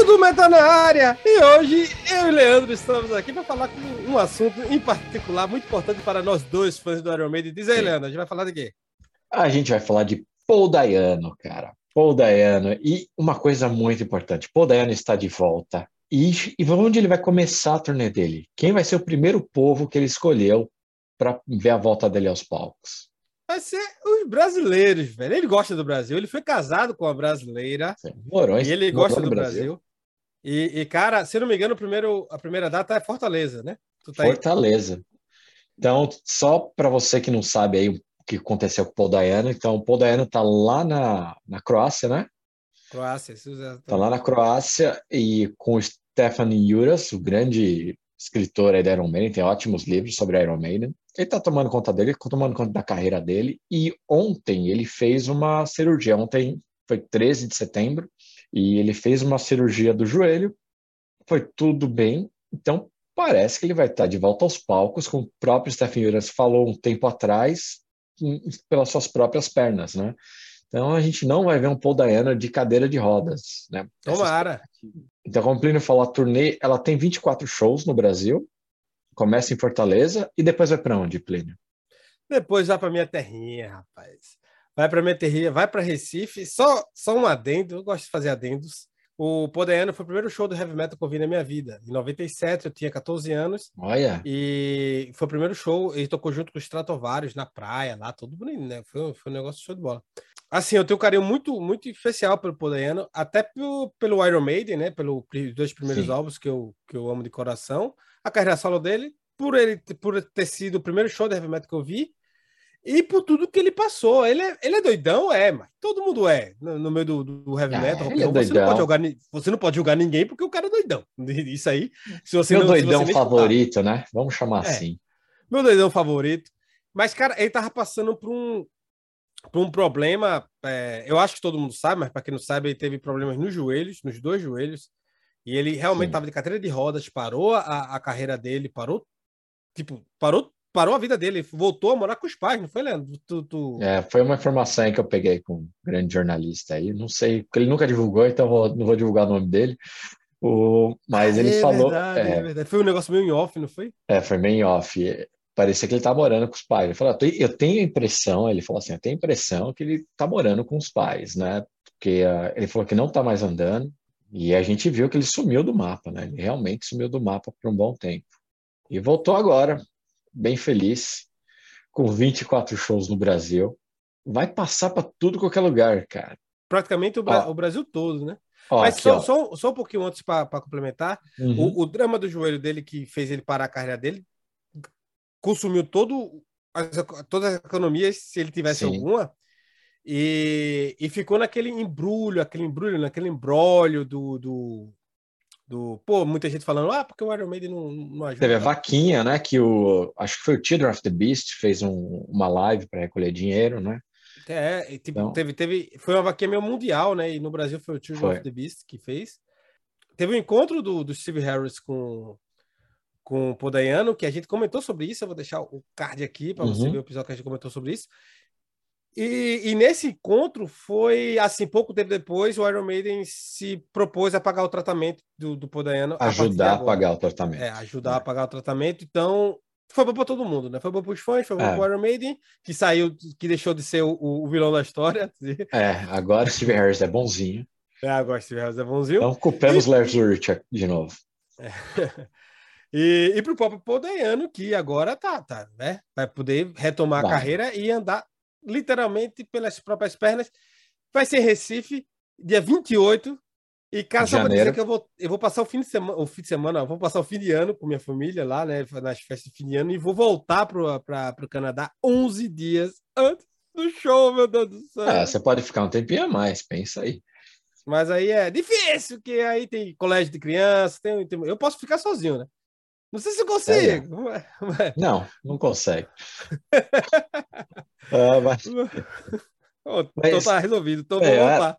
Boteco do Meta na área! E hoje eu e Leandro estamos aqui para falar com um assunto em particular muito importante para nós dois fãs do Iron Maiden. Diz aí, Sim. Leandro, a gente vai falar de quê? A gente vai falar de Paul Dayano, cara. Paul Dayano. E uma coisa muito importante: Paul Dayano está de volta. E, e onde ele vai começar a turnê dele? Quem vai ser o primeiro povo que ele escolheu para ver a volta dele aos palcos? vai ser os brasileiros, velho. Ele gosta do Brasil, ele foi casado com uma brasileira. Morões, e ele gosta do Brasil. Brasil. E, e, cara, se não me engano, primeiro, a primeira data é Fortaleza, né? Fortaleza. Aí? Então, só para você que não sabe aí o que aconteceu com o Paul Dayano, então o Paul Dayano tá lá na, na Croácia, né? Croácia, isso já tá... tá lá na Croácia e com o Stefan Juras, o grande escritor aí da Iron Maiden, tem ótimos livros sobre Iron Maiden. Ele está tomando conta dele, tomando conta da carreira dele. E ontem ele fez uma cirurgia. Ontem foi 13 de setembro e ele fez uma cirurgia do joelho. Foi tudo bem. Então parece que ele vai estar de volta aos palcos, como o próprio Stephen Juras falou um tempo atrás, pelas suas próprias pernas, né? Então a gente não vai ver um Paul Dayana de cadeira de rodas, né? Tomara. Então, como o Plínio falou, a turnê ela tem 24 shows no Brasil, começa em Fortaleza e depois vai para onde, Plínio? Depois vai para minha terrinha, rapaz. Vai para minha terrinha, vai para Recife. Só, só um adendo, eu gosto de fazer adendos. O Podaiano foi o primeiro show do heavy metal que eu vi na minha vida. Em 97, eu tinha 14 anos. Olha. E foi o primeiro show. Ele tocou junto com os Stratovarius na praia, lá, todo bonito, né? Foi, foi um negócio show de bola. Assim, eu tenho um carinho muito, muito especial pelo Podaiano, até pelo, pelo Iron Maiden, né? Pelos dois primeiros Sim. álbuns que eu, que eu amo de coração a carreira solo dele, por ele por ter sido o primeiro show de heavy metal que eu vi e por tudo que ele passou. Ele é, ele é doidão, é, mas todo mundo é no, no meio do, do heavy ah, metal. É, você, não pode jogar, você não pode julgar ninguém porque o cara é doidão. Isso aí. Se você Meu não, doidão você favorito, né? Vamos chamar é, assim. Meu doidão favorito. Mas, cara, ele tava passando por um, por um problema. É, eu acho que todo mundo sabe, mas para quem não sabe, ele teve problemas nos joelhos, nos dois joelhos. E ele realmente estava de cadeira de rodas, parou a, a carreira dele, parou, tipo, parou parou a vida dele, voltou a morar com os pais, não foi, Leandro? Tu, tu... É, foi uma informação que eu peguei com um grande jornalista aí, não sei, porque ele nunca divulgou, então vou, não vou divulgar o nome dele. O, mas ele é falou. Verdade, é, é, verdade. Foi um negócio meio em off, não foi? É, foi meio em off. Parecia que ele tá morando com os pais. Ele falou: eu tenho a impressão, ele falou assim, eu tenho a impressão que ele tá morando com os pais, né? Porque uh, ele falou que não tá mais andando, e a gente viu que ele sumiu do mapa, né? Ele realmente sumiu do mapa por um bom tempo. E voltou agora, bem feliz, com 24 shows no Brasil. Vai passar para tudo qualquer lugar, cara. Praticamente o, Bra ó, o Brasil todo, né? Ó, Mas aqui, só, só, só, um pouquinho antes para complementar, uhum. o, o, drama do joelho dele que fez ele parar a carreira dele consumiu todo as, todas as economias, se ele tivesse Sim. alguma, e, e ficou naquele embrulho, aquele embrulho, naquele embrólio do, do, do. Pô, muita gente falando, ah, porque o Iron Maiden não, não ajuda. Teve a vaquinha, né? Que o. Acho que foi o Children of the Beast, fez um, uma live para recolher dinheiro, né? É, tipo, então... teve, teve. Foi uma vaquinha meio mundial, né? E no Brasil foi o Children foi. of the Beast que fez. Teve um encontro do, do Steve Harris com, com o Podaiano, que a gente comentou sobre isso. Eu vou deixar o card aqui para uhum. você ver o episódio que a gente comentou sobre isso. E, e, nesse encontro foi assim, pouco tempo depois, o Iron Maiden se propôs a pagar o tratamento do, do Podaiano. Ajudar a, a pagar o tratamento. É, ajudar é. a pagar o tratamento. Então, foi bom para todo mundo, né? Foi bom para os fãs, foi bom é. para o Iron Maiden, que saiu, que deixou de ser o, o vilão da história. É, agora Steve Harris é bonzinho. É, agora Steve Harris é bonzinho. Então, culpemos e... Lars Ulrich de novo. É. E, e para o próprio Podaiano, que agora tá, tá, né? Vai poder retomar Vai. a carreira e andar literalmente pelas próprias pernas. Vai ser Recife, dia 28. E, cara, só para dizer que eu vou, eu vou passar o fim de semana, o fim de semana, vou passar o fim de ano com minha família lá, né? Nas festas de fim de ano, e vou voltar para o Canadá 11 dias antes do show, meu Deus do céu. Ah, você pode ficar um tempinho a mais, pensa aí. Mas aí é difícil, porque aí tem colégio de criança, tem, tem, eu posso ficar sozinho, né? Não sei se eu consigo. É. Não, não consegue. ah, mas... Oh, então tá resolvido. Então é, vamos lá.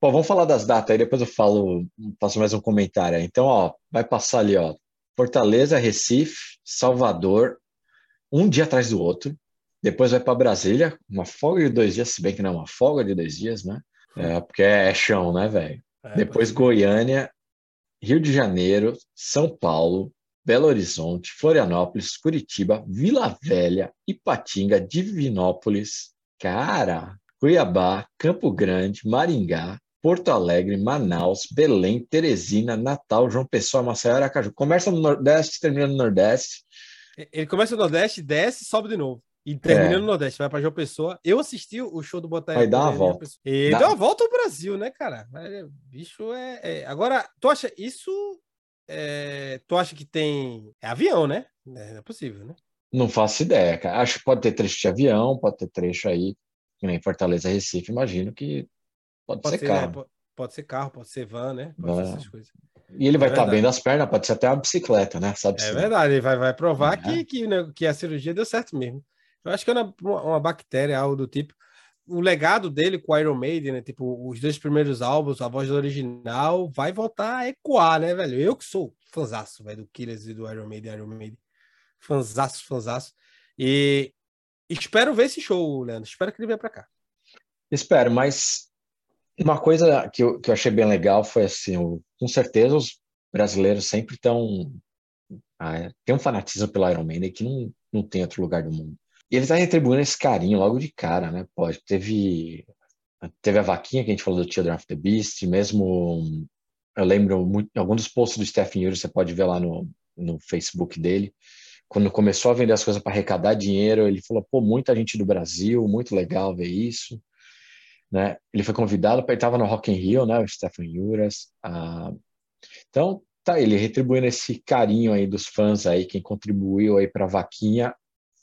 Pô, vamos falar das datas aí, depois eu falo, faço mais um comentário aí. Então, ó, vai passar ali, ó, Fortaleza, Recife, Salvador, um dia atrás do outro. Depois vai para Brasília, uma folga de dois dias, se bem que não é uma folga de dois dias, né? É, porque é chão, né, velho? É, Depois Goiânia, Rio de Janeiro, São Paulo, Belo Horizonte, Florianópolis, Curitiba, Vila Velha, Ipatinga, Divinópolis, cara, Cuiabá, Campo Grande, Maringá, Porto Alegre, Manaus, Belém, Teresina, Natal, João Pessoa, Maceió, Aracaju. Começa no Nordeste, termina no Nordeste. Ele começa no Nordeste, desce e sobe de novo. E termina é. no Nordeste, vai para João Pessoa. Eu assisti o show do Botafogo. Vai dar uma volta. E Dá. deu uma volta ao Brasil, né, cara? Bicho é. é... Agora, tu acha isso é, tu acha que tem. É avião, né? É, é possível, né? Não faço ideia, cara. Acho que pode ter trecho de avião, pode ter trecho aí, que nem Fortaleza Recife, imagino que pode, pode ser, ser, carro. Né? Pode, ser carro, pode ser van, né? Pode ser essas coisas. E ele vai é estar bem das pernas, pode ser até uma bicicleta, né? Sabe é verdade, ele vai, vai provar é. que, que, né, que a cirurgia deu certo mesmo. Eu acho que é uma, uma bactéria, algo do tipo o legado dele com Iron Maiden, né? Tipo, os dois primeiros álbuns, a voz original, vai voltar a ecoar, né, velho? Eu que sou fãzaço, velho, do Killers e do Iron Maiden, Iron Maiden. Fanzaço, fanzaço. E espero ver esse show, Leandro. Espero que ele venha pra cá. Espero, mas uma coisa que eu, que eu achei bem legal foi assim, o, com certeza os brasileiros sempre estão. Ah, tem um fanatismo pelo Iron Maiden que não, não tem outro lugar do mundo. E ele tá retribuindo esse carinho logo de cara, né? Pode, teve, teve a vaquinha que a gente falou do Children of the Beast, mesmo eu lembro muito, alguns dos posts do Stephen Yuri, você pode ver lá no, no Facebook dele. Quando começou a vender as coisas para arrecadar dinheiro, ele falou: pô, muita gente do Brasil, muito legal ver isso. Né? Ele foi convidado ele estava no Rock in Rio, né? O Stephen Uras. Ah, então, tá ele retribuindo esse carinho aí dos fãs aí, quem contribuiu aí para a vaquinha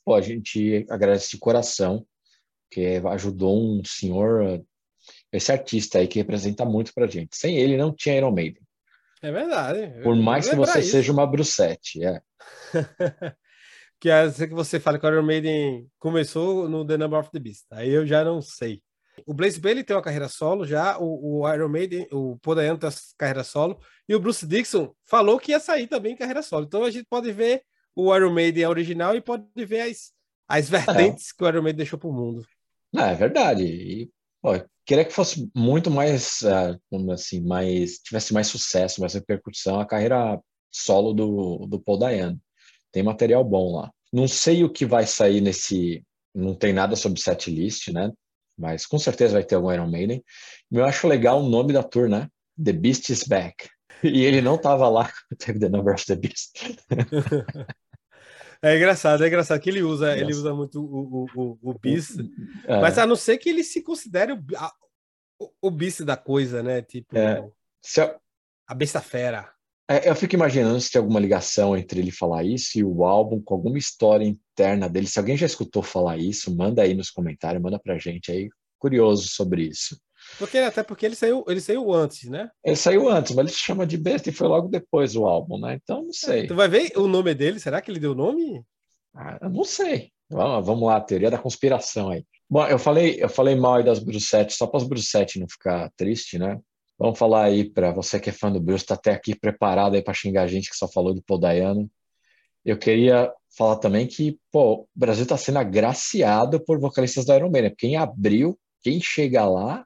pô, a gente agradece de coração, que ajudou um senhor, esse artista aí que representa muito pra gente. Sem ele não tinha Iron Maiden. É verdade. Por mais que você isso. seja uma Brucette, é. que é que você fala que o Iron Maiden começou no The Number of the Beast. Aí eu já não sei. O Blaze Bailey tem uma carreira solo já, o, o Iron Maiden, o Podayano tem carreira solo, e o Bruce Dixon falou que ia sair também em carreira solo. Então a gente pode ver o Iron Maiden é original e pode ver as, as vertentes é. que o Iron Maiden deixou para o mundo. Não, é verdade. E, pô, queria que fosse muito mais, uh, assim, mais tivesse mais sucesso, mais repercussão a carreira solo do, do Paul Dayano. Tem material bom lá. Não sei o que vai sair nesse. Não tem nada sobre setlist, né? Mas com certeza vai ter algum Iron Maiden. Eu acho legal o nome da tour, né? The Beast is Back. E ele não estava lá teve The Number of the Beast. É engraçado, é engraçado que ele usa, ele usa muito o, o, o, o bis, é. mas a não ser que ele se considere o, a, o, bis da coisa, né? Tipo, é. eu, a besta fera. É, eu fico imaginando se tem alguma ligação entre ele falar isso e o álbum com alguma história interna dele. Se alguém já escutou falar isso, manda aí nos comentários, manda pra gente aí, curioso sobre isso. Porque, até porque ele saiu, ele saiu antes, né? Ele saiu antes, mas ele se chama de besta e foi logo depois o álbum, né? Então não sei. tu vai ver o nome dele? Será que ele deu nome? Ah, não sei. Vamos, vamos lá, teoria da conspiração aí. Bom, eu falei, eu falei mal aí das Brucettes, só para as Brucettes não ficar triste, né? Vamos falar aí para você que é fã do Bruce, tá até aqui preparado aí para xingar a gente que só falou do Paul Dayano. Eu queria falar também que, pô, o Brasil está sendo agraciado por vocalistas da Iron Maiden, porque em abril, quem chega lá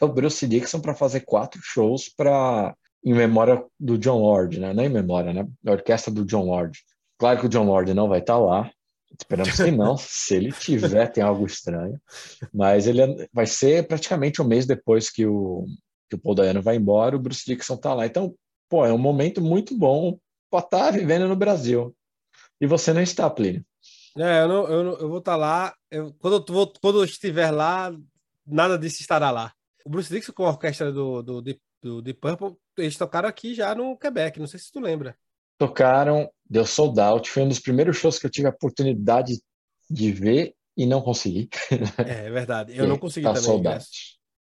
é o Bruce Dixon para fazer quatro shows para em memória do John Lord, né? Não em memória, né? A orquestra do John Lord. Claro que o John Lord não vai estar tá lá. Esperamos que não. Se ele tiver, tem algo estranho. Mas ele é, vai ser praticamente um mês depois que o, que o Paul Dayano vai embora, o Bruce Dixon está lá. Então, pô, é um momento muito bom para estar tá vivendo no Brasil. E você não está, Plínio. É, eu, não, eu, não, eu vou estar tá lá. Eu, quando, eu vou, quando eu estiver lá, nada disso estará lá. O Bruce Dixon com a orquestra do, do, do, Deep Purple, eles tocaram aqui já no Quebec, não sei se tu lembra. Tocaram, deu sold out, foi um dos primeiros shows que eu tive a oportunidade de ver e não consegui. É, é verdade, eu não consegui tá também. Sold out.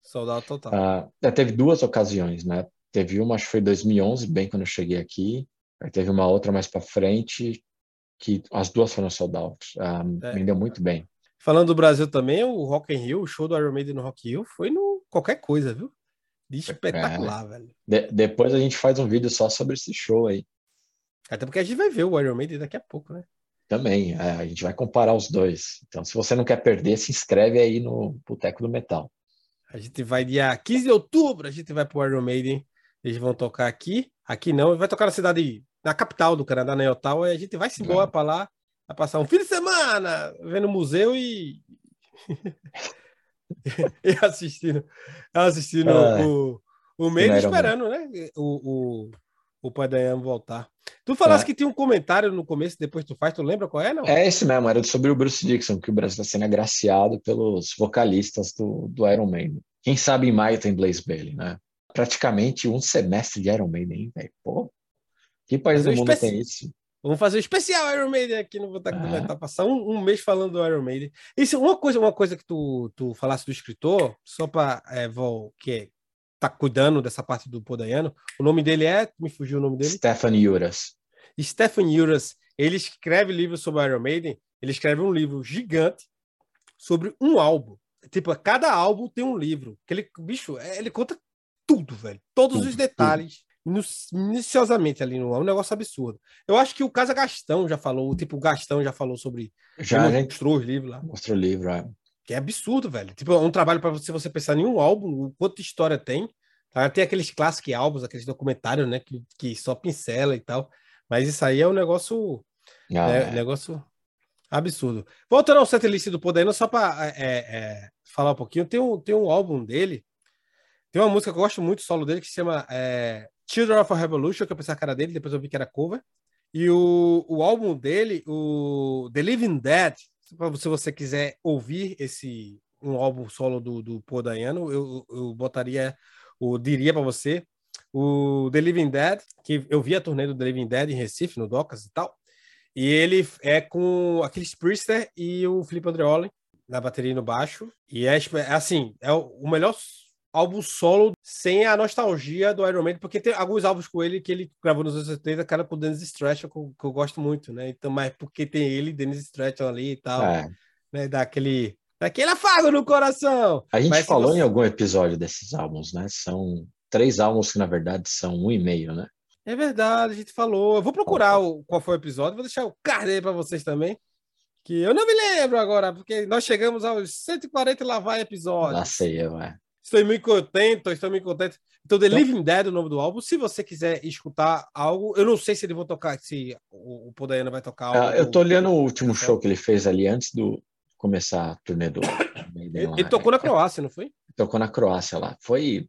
sold out total. Ah, teve duas ocasiões, né? Teve uma, acho que foi 2011, bem quando eu cheguei aqui. Aí teve uma outra mais para frente, que as duas foram sold out. Ah, é. Me deu muito bem. Falando do Brasil também, o Rock in Rio, o show do Iron Maiden no Rock in Rio foi no qualquer coisa, viu? De espetacular, é. velho. De, depois a gente faz um vídeo só sobre esse show aí. Até porque a gente vai ver o Iron Maiden daqui a pouco, né? Também, é, a gente vai comparar os dois. Então, se você não quer perder, se inscreve aí no Boteco do Metal. A gente vai dia 15 de outubro, a gente vai pro Iron Maiden. Eles vão tocar aqui. Aqui não, vai tocar na cidade, na capital do Canadá, na Ottawa, e a gente vai se embora para lá, vai passar um fim de semana vendo o museu e. e assistindo, assistindo ah, o, o meio esperando, né? O, o, o Pai voltar. Tu falaste é. que tinha um comentário no começo, depois tu faz, tu lembra qual é, não? É esse mesmo, era sobre o Bruce Dixon, que o Brasil está sendo agraciado pelos vocalistas do, do Iron Maiden. Quem sabe em maio tem Blaze Bailey, né? Praticamente um semestre de Iron Maiden, velho. Pô, que país do mundo especi... tem isso? Vamos fazer um especial Iron Maiden aqui no Botaco é. do Metal, passar um, um, mês falando do Iron Maiden. Isso, uma coisa, uma coisa que tu, tu falasse do escritor, só para é, que é tá cuidando dessa parte do Podaiano. O nome dele é, me fugiu o nome dele? Stefan Juras. Stefan Juras, ele escreve livros sobre Iron Maiden, ele escreve um livro gigante sobre um álbum. Tipo, cada álbum tem um livro. Que ele, bicho, é, ele conta tudo, velho. Todos tudo, os detalhes. Minuciosamente ali no é um negócio absurdo. Eu acho que o Casa Gastão já falou, tipo, o Gastão já falou sobre. Já, ele mostrou os livros lá. Mostrou o livro, é. Que é absurdo, velho. Tipo, é um trabalho para você, você pensar em um álbum, o quanto de história tem. Tá? Tem aqueles clássicos álbuns, aqueles documentários, né? Que, que só pincela e tal. Mas isso aí é um negócio. Ah, né, é. negócio absurdo. Voltando ao setlist do Poder, só para é, é, falar um pouquinho, tem um, tem um álbum dele. Tem uma música que eu gosto muito, solo dele, que se chama é, Children of a Revolution, que eu pensei a cara dele, depois eu vi que era cover. E o, o álbum dele, o The Living Dead, se você quiser ouvir esse um álbum solo do, do Paul Dayano, eu, eu botaria, eu diria para você, o The Living Dead, que eu vi a turnê do The Living Dead em Recife, no Docas e tal, e ele é com aquele Priester e o Felipe Andreoli na bateria e no baixo, e é, é assim, é o melhor álbum solo sem a nostalgia do Iron Maiden, porque tem alguns álbuns com ele que ele gravou nos anos 80, cara, com o Dennis Stratton, que, eu gosto muito, né? Então, mas porque tem ele, Dennis Stratton ali e tal, é. né? Dá aquele, aquele afago no coração. A gente mas falou você... em algum episódio desses álbuns, né? São três álbuns que, na verdade, são um e meio, né? É verdade, a gente falou. Eu vou procurar o, qual foi o episódio, vou deixar o card aí para vocês também. Que eu não me lembro agora, porque nós chegamos aos 140 e lá vai episódio. Lá sei eu, é. Estou muito contente, estou muito contente. Então, The então, Living Dead, o nome do álbum. Se você quiser escutar algo, eu não sei se ele vai tocar, se o, o Podaiana vai tocar algo. Ah, eu tô olhando o último show que ele fez ali antes do começar a turnê do. ele, ele tocou na Croácia, não foi? Tocou na Croácia lá. Foi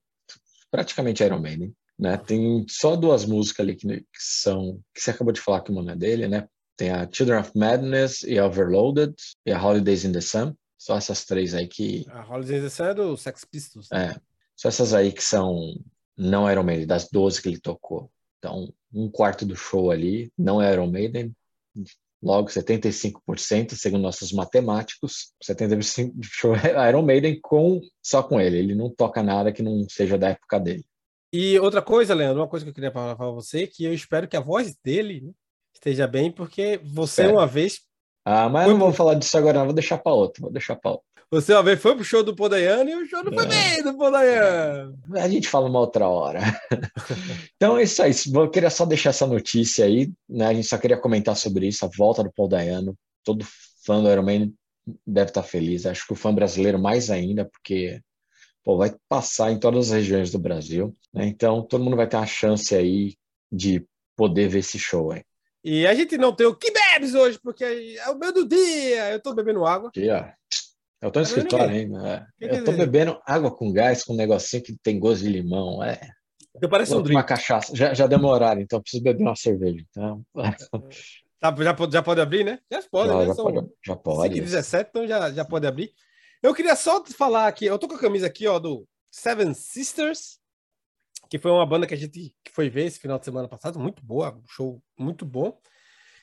praticamente Iron Maiden. Né? Tem só duas músicas ali que, que são que você acabou de falar que uma é dele, né? Tem a Children of Madness e a Overloaded e a Holidays in the Sun. Só essas três aí que. A Holidays é do Sex Pistols. Né? É. Só essas aí que são. Não Iron Maiden, das 12 que ele tocou. Então, um quarto do show ali não é Iron Maiden. Logo, 75%, segundo nossos matemáticos, 75% do show é Iron Maiden com, só com ele. Ele não toca nada que não seja da época dele. E outra coisa, Leandro, uma coisa que eu queria falar para você, que eu espero que a voz dele esteja bem, porque você uma vez ah, mas foi... não vou falar disso agora, não. Vou deixar para outro. Vou deixar para outro. Você uma vez foi pro show do Podayano e o show não foi é. bem do Podayano. A gente fala uma outra hora. então é isso aí. Eu queria só deixar essa notícia aí. Né? A gente só queria comentar sobre isso, a volta do Podayano. Todo fã do Iron Man deve estar feliz. Acho que o fã brasileiro mais ainda, porque pô, vai passar em todas as regiões do Brasil. Né? Então todo mundo vai ter uma chance aí de poder ver esse show aí. E a gente não tem o que hoje, porque é o meu do dia. Eu tô bebendo água. Aqui, ó. Eu tô no tá escritório ainda. É. Eu tô bebendo água com gás, com um negocinho que tem gosto de limão. É. Eu parece um drink. Uma cachaça. Já, já horário, então eu preciso beber uma cerveja. Então... Tá, já, já pode abrir, né? Já pode, já, né? Já São pode, já pode. 17, então já, já pode abrir. Eu queria só falar aqui, eu tô com a camisa aqui, ó, do Seven Sisters, que foi uma banda que a gente que foi ver esse final de semana passado, muito boa, um show muito bom.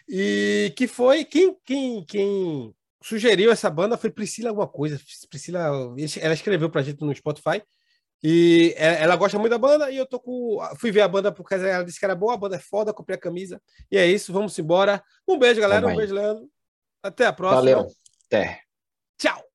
E que foi quem quem quem sugeriu essa banda foi Priscila alguma coisa. Priscila, ela escreveu pra gente no Spotify. E ela gosta muito da banda e eu tô com. Fui ver a banda porque ela disse que era boa, a banda é foda, comprei a camisa. E é isso, vamos embora. Um beijo, galera. Um beijo, Leandro. Até a próxima. Valeu. Até. Tchau.